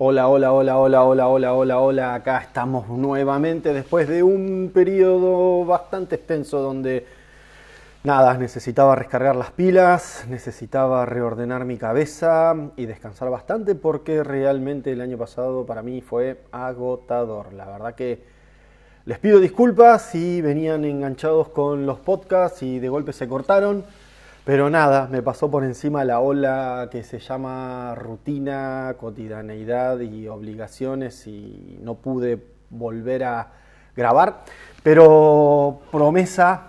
Hola, hola, hola, hola, hola, hola, hola, hola. Acá estamos nuevamente después de un periodo bastante extenso donde nada, necesitaba recargar las pilas, necesitaba reordenar mi cabeza y descansar bastante porque realmente el año pasado para mí fue agotador. La verdad que les pido disculpas si venían enganchados con los podcasts y de golpe se cortaron. Pero nada, me pasó por encima la ola que se llama rutina, cotidianeidad y obligaciones y no pude volver a grabar. Pero promesa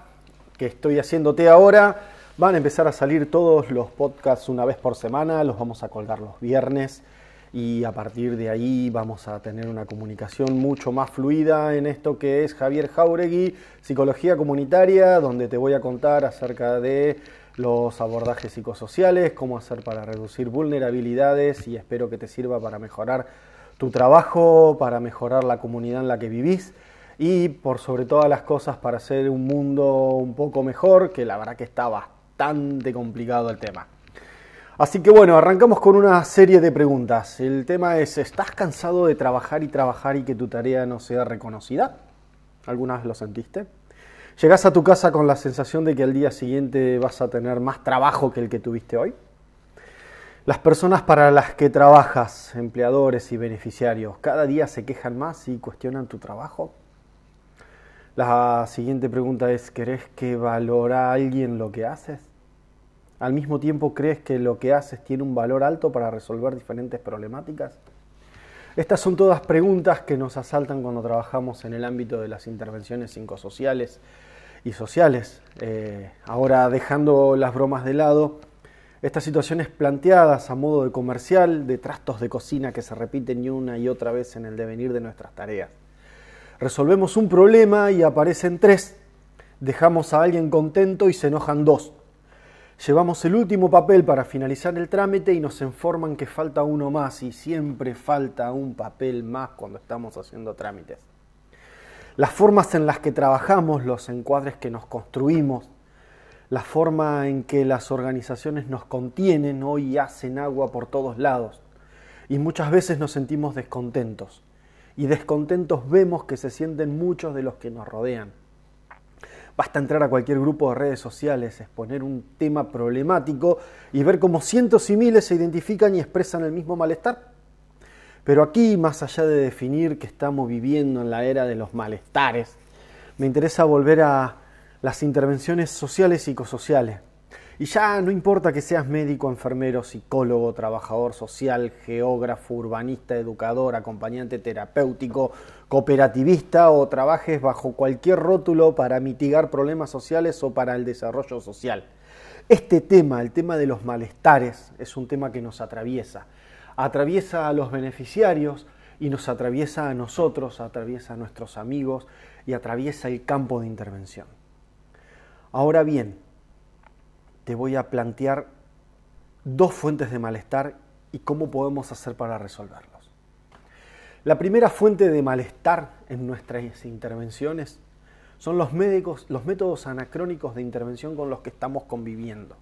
que estoy haciéndote ahora, van a empezar a salir todos los podcasts una vez por semana, los vamos a colgar los viernes y a partir de ahí vamos a tener una comunicación mucho más fluida en esto que es Javier Jauregui, Psicología Comunitaria, donde te voy a contar acerca de los abordajes psicosociales, cómo hacer para reducir vulnerabilidades y espero que te sirva para mejorar tu trabajo, para mejorar la comunidad en la que vivís y por sobre todas las cosas para hacer un mundo un poco mejor, que la verdad que está bastante complicado el tema. Así que bueno, arrancamos con una serie de preguntas. El tema es, ¿estás cansado de trabajar y trabajar y que tu tarea no sea reconocida? ¿Alguna vez lo sentiste? ¿Llegás a tu casa con la sensación de que al día siguiente vas a tener más trabajo que el que tuviste hoy? Las personas para las que trabajas, empleadores y beneficiarios, cada día se quejan más y cuestionan tu trabajo. La siguiente pregunta es, ¿crees que valora alguien lo que haces? ¿Al mismo tiempo crees que lo que haces tiene un valor alto para resolver diferentes problemáticas? Estas son todas preguntas que nos asaltan cuando trabajamos en el ámbito de las intervenciones psicosociales y sociales. Eh, ahora dejando las bromas de lado, estas situaciones planteadas a modo de comercial, de trastos de cocina que se repiten una y otra vez en el devenir de nuestras tareas. Resolvemos un problema y aparecen tres, dejamos a alguien contento y se enojan dos. Llevamos el último papel para finalizar el trámite y nos informan que falta uno más y siempre falta un papel más cuando estamos haciendo trámites las formas en las que trabajamos, los encuadres que nos construimos, la forma en que las organizaciones nos contienen hoy hacen agua por todos lados. Y muchas veces nos sentimos descontentos. Y descontentos vemos que se sienten muchos de los que nos rodean. Basta entrar a cualquier grupo de redes sociales, exponer un tema problemático y ver cómo cientos y miles se identifican y expresan el mismo malestar. Pero aquí, más allá de definir que estamos viviendo en la era de los malestares, me interesa volver a las intervenciones sociales y psicosociales. Y ya no importa que seas médico, enfermero, psicólogo, trabajador social, geógrafo, urbanista, educador, acompañante terapéutico, cooperativista o trabajes bajo cualquier rótulo para mitigar problemas sociales o para el desarrollo social. Este tema, el tema de los malestares, es un tema que nos atraviesa atraviesa a los beneficiarios y nos atraviesa a nosotros, atraviesa a nuestros amigos y atraviesa el campo de intervención. Ahora bien, te voy a plantear dos fuentes de malestar y cómo podemos hacer para resolverlos. La primera fuente de malestar en nuestras intervenciones son los, médicos, los métodos anacrónicos de intervención con los que estamos conviviendo.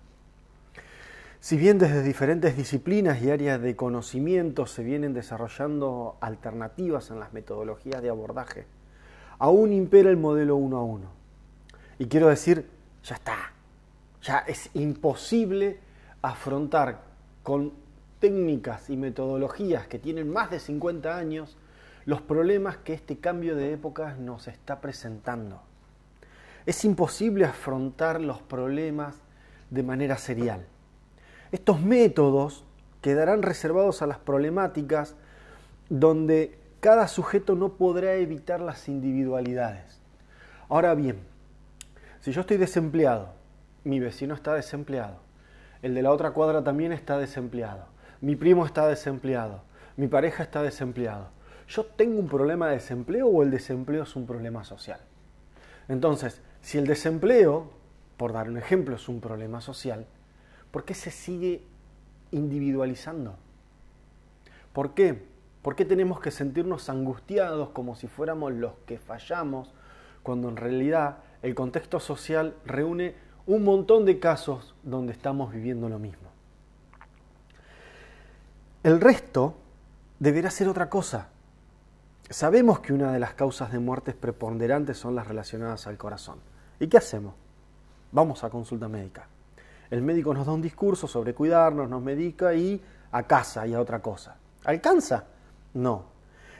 Si bien desde diferentes disciplinas y áreas de conocimiento se vienen desarrollando alternativas en las metodologías de abordaje, aún impera el modelo uno a uno. Y quiero decir, ya está, ya es imposible afrontar con técnicas y metodologías que tienen más de 50 años los problemas que este cambio de épocas nos está presentando. Es imposible afrontar los problemas de manera serial. Estos métodos quedarán reservados a las problemáticas donde cada sujeto no podrá evitar las individualidades. Ahora bien, si yo estoy desempleado, mi vecino está desempleado, el de la otra cuadra también está desempleado, mi primo está desempleado, mi pareja está desempleado, ¿yo tengo un problema de desempleo o el desempleo es un problema social? Entonces, si el desempleo, por dar un ejemplo, es un problema social, ¿Por qué se sigue individualizando? ¿Por qué? ¿Por qué tenemos que sentirnos angustiados como si fuéramos los que fallamos cuando en realidad el contexto social reúne un montón de casos donde estamos viviendo lo mismo? El resto deberá ser otra cosa. Sabemos que una de las causas de muertes preponderantes son las relacionadas al corazón. ¿Y qué hacemos? Vamos a consulta médica. El médico nos da un discurso sobre cuidarnos, nos medica y a casa y a otra cosa. ¿Alcanza? No.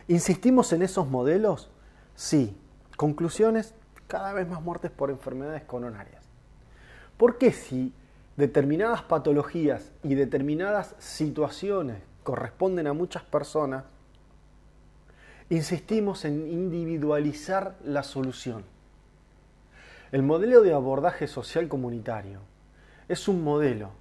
¿Insistimos en esos modelos? Sí. Conclusiones, cada vez más muertes por enfermedades coronarias. ¿Por qué si determinadas patologías y determinadas situaciones corresponden a muchas personas, insistimos en individualizar la solución? El modelo de abordaje social comunitario es un modelo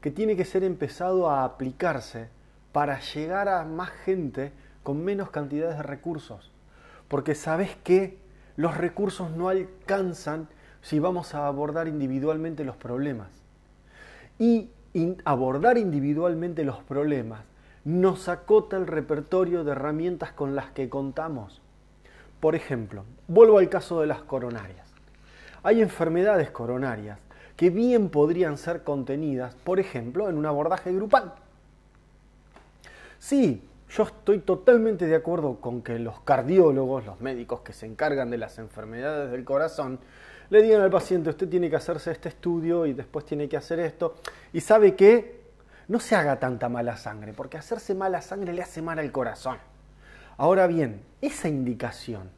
que tiene que ser empezado a aplicarse para llegar a más gente con menos cantidades de recursos. Porque sabes que los recursos no alcanzan si vamos a abordar individualmente los problemas. Y abordar individualmente los problemas nos acota el repertorio de herramientas con las que contamos. Por ejemplo, vuelvo al caso de las coronarias. Hay enfermedades coronarias que bien podrían ser contenidas, por ejemplo, en un abordaje grupal. Sí, yo estoy totalmente de acuerdo con que los cardiólogos, los médicos que se encargan de las enfermedades del corazón, le digan al paciente, usted tiene que hacerse este estudio y después tiene que hacer esto. Y sabe que no se haga tanta mala sangre, porque hacerse mala sangre le hace mal al corazón. Ahora bien, esa indicación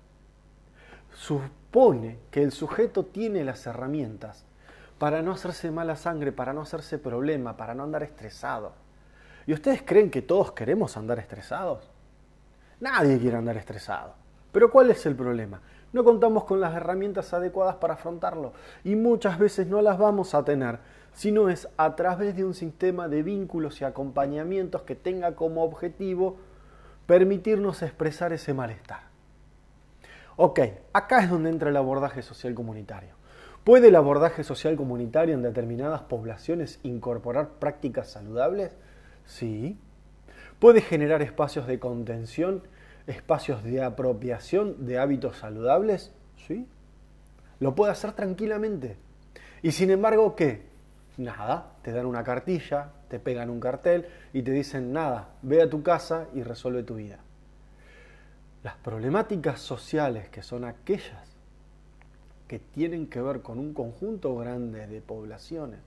supone que el sujeto tiene las herramientas para no hacerse mala sangre, para no hacerse problema, para no andar estresado. ¿Y ustedes creen que todos queremos andar estresados? Nadie quiere andar estresado. Pero ¿cuál es el problema? No contamos con las herramientas adecuadas para afrontarlo y muchas veces no las vamos a tener, sino es a través de un sistema de vínculos y acompañamientos que tenga como objetivo permitirnos expresar ese malestar. Ok, acá es donde entra el abordaje social comunitario. ¿Puede el abordaje social comunitario en determinadas poblaciones incorporar prácticas saludables? Sí. ¿Puede generar espacios de contención, espacios de apropiación de hábitos saludables? Sí. Lo puede hacer tranquilamente. Y sin embargo, ¿qué? Nada, te dan una cartilla, te pegan un cartel y te dicen, nada, ve a tu casa y resuelve tu vida. Las problemáticas sociales, que son aquellas que tienen que ver con un conjunto grande de poblaciones.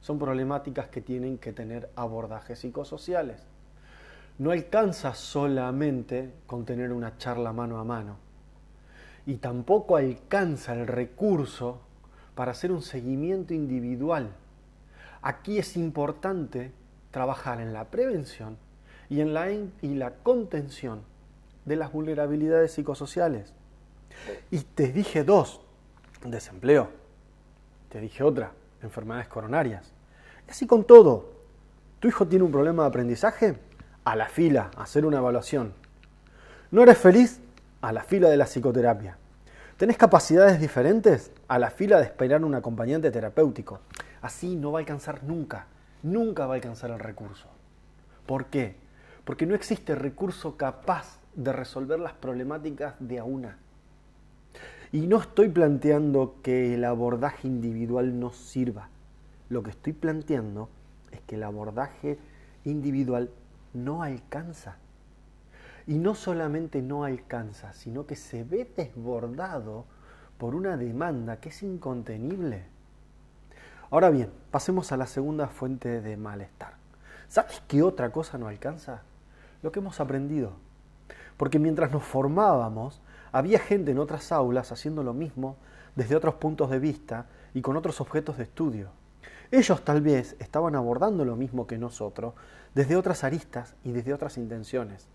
Son problemáticas que tienen que tener abordajes psicosociales. No alcanza solamente con tener una charla mano a mano. Y tampoco alcanza el recurso para hacer un seguimiento individual. Aquí es importante trabajar en la prevención y en la, y la contención de las vulnerabilidades psicosociales. Y te dije dos, desempleo. Te dije otra, enfermedades coronarias. Y así con todo. ¿Tu hijo tiene un problema de aprendizaje? A la fila, hacer una evaluación. ¿No eres feliz? A la fila de la psicoterapia. ¿Tenés capacidades diferentes? A la fila de esperar un acompañante terapéutico. Así no va a alcanzar nunca, nunca va a alcanzar el recurso. ¿Por qué? Porque no existe recurso capaz de resolver las problemáticas de una. Y no estoy planteando que el abordaje individual no sirva. Lo que estoy planteando es que el abordaje individual no alcanza. Y no solamente no alcanza, sino que se ve desbordado por una demanda que es incontenible. Ahora bien, pasemos a la segunda fuente de malestar. ¿Sabes qué otra cosa no alcanza? Lo que hemos aprendido. Porque mientras nos formábamos, había gente en otras aulas haciendo lo mismo desde otros puntos de vista y con otros objetos de estudio. Ellos tal vez estaban abordando lo mismo que nosotros desde otras aristas y desde otras intenciones,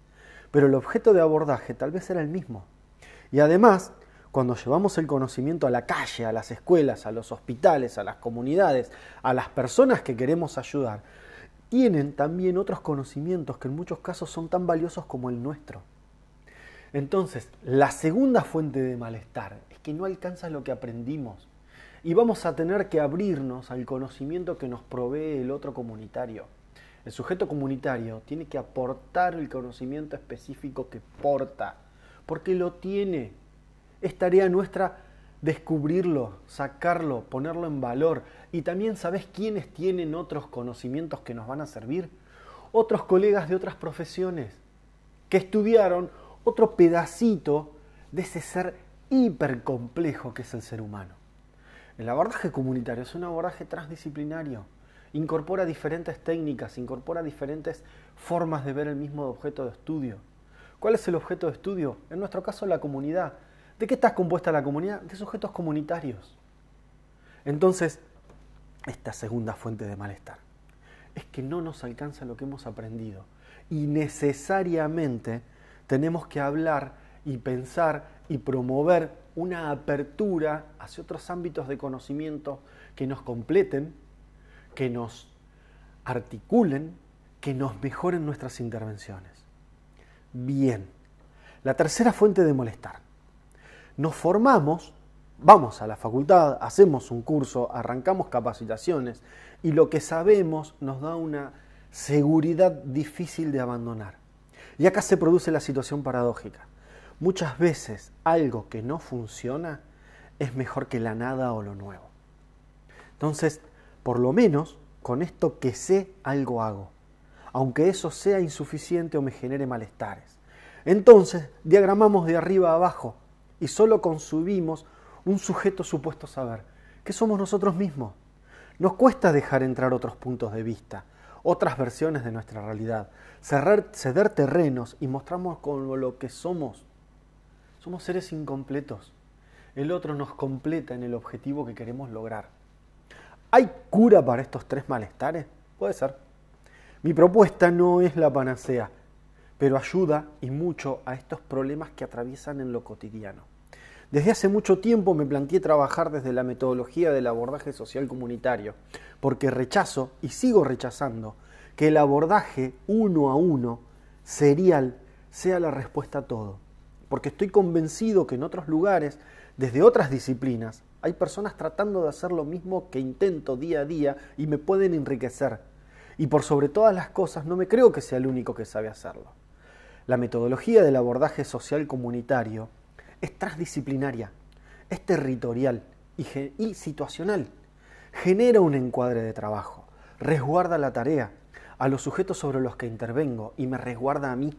pero el objeto de abordaje tal vez era el mismo. Y además, cuando llevamos el conocimiento a la calle, a las escuelas, a los hospitales, a las comunidades, a las personas que queremos ayudar, tienen también otros conocimientos que en muchos casos son tan valiosos como el nuestro. Entonces, la segunda fuente de malestar es que no alcanza lo que aprendimos y vamos a tener que abrirnos al conocimiento que nos provee el otro comunitario. El sujeto comunitario tiene que aportar el conocimiento específico que porta, porque lo tiene. Es tarea nuestra descubrirlo, sacarlo, ponerlo en valor. Y también sabes quiénes tienen otros conocimientos que nos van a servir. Otros colegas de otras profesiones que estudiaron otro pedacito de ese ser hipercomplejo que es el ser humano. El abordaje comunitario es un abordaje transdisciplinario. Incorpora diferentes técnicas, incorpora diferentes formas de ver el mismo objeto de estudio. ¿Cuál es el objeto de estudio? En nuestro caso, la comunidad. ¿De qué está compuesta la comunidad? De sujetos comunitarios. Entonces, esta segunda fuente de malestar es que no nos alcanza lo que hemos aprendido y necesariamente tenemos que hablar y pensar y promover una apertura hacia otros ámbitos de conocimiento que nos completen, que nos articulen, que nos mejoren nuestras intervenciones. Bien, la tercera fuente de molestar. Nos formamos, vamos a la facultad, hacemos un curso, arrancamos capacitaciones y lo que sabemos nos da una seguridad difícil de abandonar. Y acá se produce la situación paradójica. Muchas veces algo que no funciona es mejor que la nada o lo nuevo. Entonces, por lo menos con esto que sé algo hago, aunque eso sea insuficiente o me genere malestares. Entonces, diagramamos de arriba a abajo y solo consumimos un sujeto supuesto saber, que somos nosotros mismos. Nos cuesta dejar entrar otros puntos de vista, otras versiones de nuestra realidad, ceder terrenos y mostrarnos con lo que somos. Somos seres incompletos. El otro nos completa en el objetivo que queremos lograr. ¿Hay cura para estos tres malestares? Puede ser. Mi propuesta no es la panacea, pero ayuda y mucho a estos problemas que atraviesan en lo cotidiano. Desde hace mucho tiempo me planteé trabajar desde la metodología del abordaje social comunitario, porque rechazo y sigo rechazando que el abordaje uno a uno, serial, sea la respuesta a todo. Porque estoy convencido que en otros lugares, desde otras disciplinas, hay personas tratando de hacer lo mismo que intento día a día y me pueden enriquecer. Y por sobre todas las cosas, no me creo que sea el único que sabe hacerlo. La metodología del abordaje social comunitario es transdisciplinaria, es territorial y, situacional. Genera un encuadre de trabajo, resguarda la tarea, a los sujetos sobre los que intervengo y me resguarda a mí.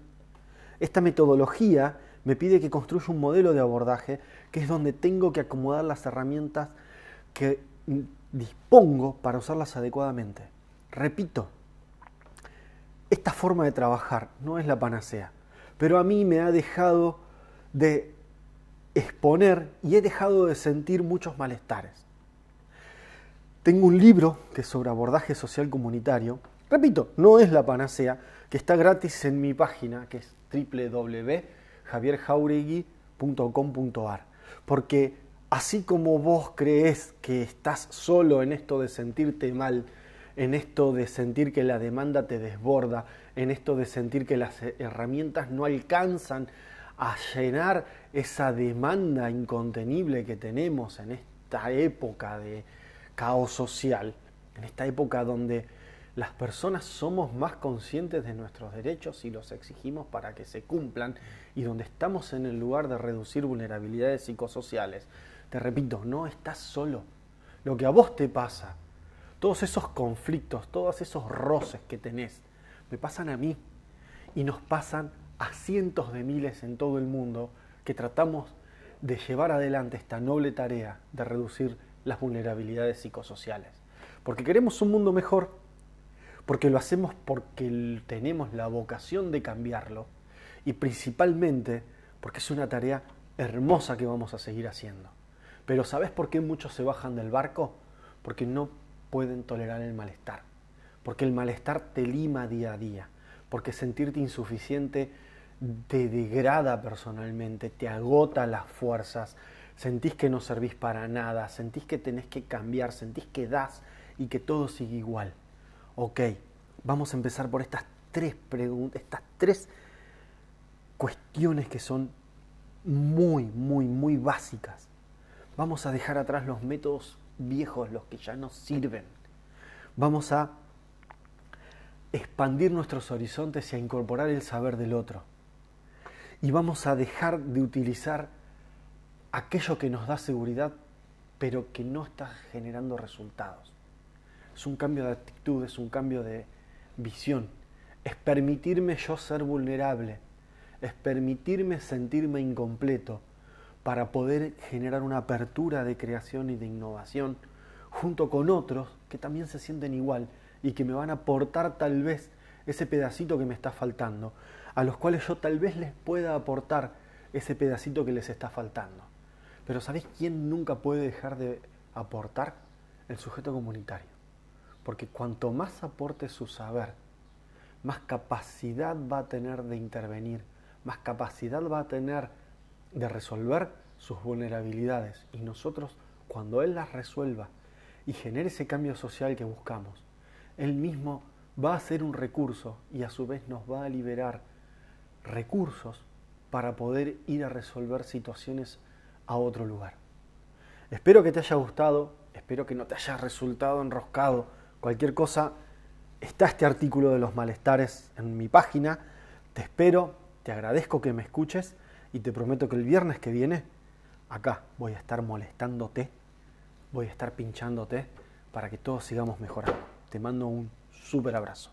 Esta metodología me pide que construya un modelo de abordaje que es donde tengo que acomodar las herramientas que dispongo para usarlas adecuadamente. Repito, esta forma de trabajar no es la panacea, pero a mí me ha dejado de exponer y he dejado de sentir muchos malestares. Tengo un libro que es sobre abordaje social comunitario. Repito, no es la panacea, que está gratis en mi página, que es www.javierjauregui.com.ar. Porque así como vos crees que estás solo en esto de sentirte mal, en esto de sentir que la demanda te desborda, en esto de sentir que las herramientas no alcanzan a llenar esa demanda incontenible que tenemos en esta época de caos social, en esta época donde las personas somos más conscientes de nuestros derechos y los exigimos para que se cumplan y donde estamos en el lugar de reducir vulnerabilidades psicosociales. Te repito, no estás solo. Lo que a vos te pasa, todos esos conflictos, todos esos roces que tenés, me pasan a mí y nos pasan a cientos de miles en todo el mundo que tratamos de llevar adelante esta noble tarea de reducir las vulnerabilidades psicosociales. Porque queremos un mundo mejor, porque lo hacemos porque tenemos la vocación de cambiarlo y principalmente porque es una tarea hermosa que vamos a seguir haciendo. Pero ¿sabes por qué muchos se bajan del barco? Porque no pueden tolerar el malestar. Porque el malestar te lima día a día. Porque sentirte insuficiente te degrada personalmente, te agota las fuerzas, sentís que no servís para nada, sentís que tenés que cambiar, sentís que das y que todo sigue igual. Ok, vamos a empezar por estas tres preguntas, estas tres cuestiones que son muy, muy, muy básicas. Vamos a dejar atrás los métodos viejos, los que ya no sirven. Vamos a expandir nuestros horizontes y a incorporar el saber del otro y vamos a dejar de utilizar aquello que nos da seguridad, pero que no está generando resultados. Es un cambio de actitud, es un cambio de visión. Es permitirme yo ser vulnerable, es permitirme sentirme incompleto para poder generar una apertura de creación y de innovación junto con otros que también se sienten igual y que me van a aportar tal vez ese pedacito que me está faltando, a los cuales yo tal vez les pueda aportar ese pedacito que les está faltando. Pero ¿sabéis quién nunca puede dejar de aportar? El sujeto comunitario. Porque cuanto más aporte su saber, más capacidad va a tener de intervenir, más capacidad va a tener de resolver sus vulnerabilidades. Y nosotros, cuando Él las resuelva y genere ese cambio social que buscamos, Él mismo va a ser un recurso y a su vez nos va a liberar recursos para poder ir a resolver situaciones a otro lugar. Espero que te haya gustado, espero que no te haya resultado enroscado. Cualquier cosa, está este artículo de los malestares en mi página. Te espero, te agradezco que me escuches y te prometo que el viernes que viene, acá voy a estar molestándote, voy a estar pinchándote para que todos sigamos mejorando. Te mando un súper abrazo.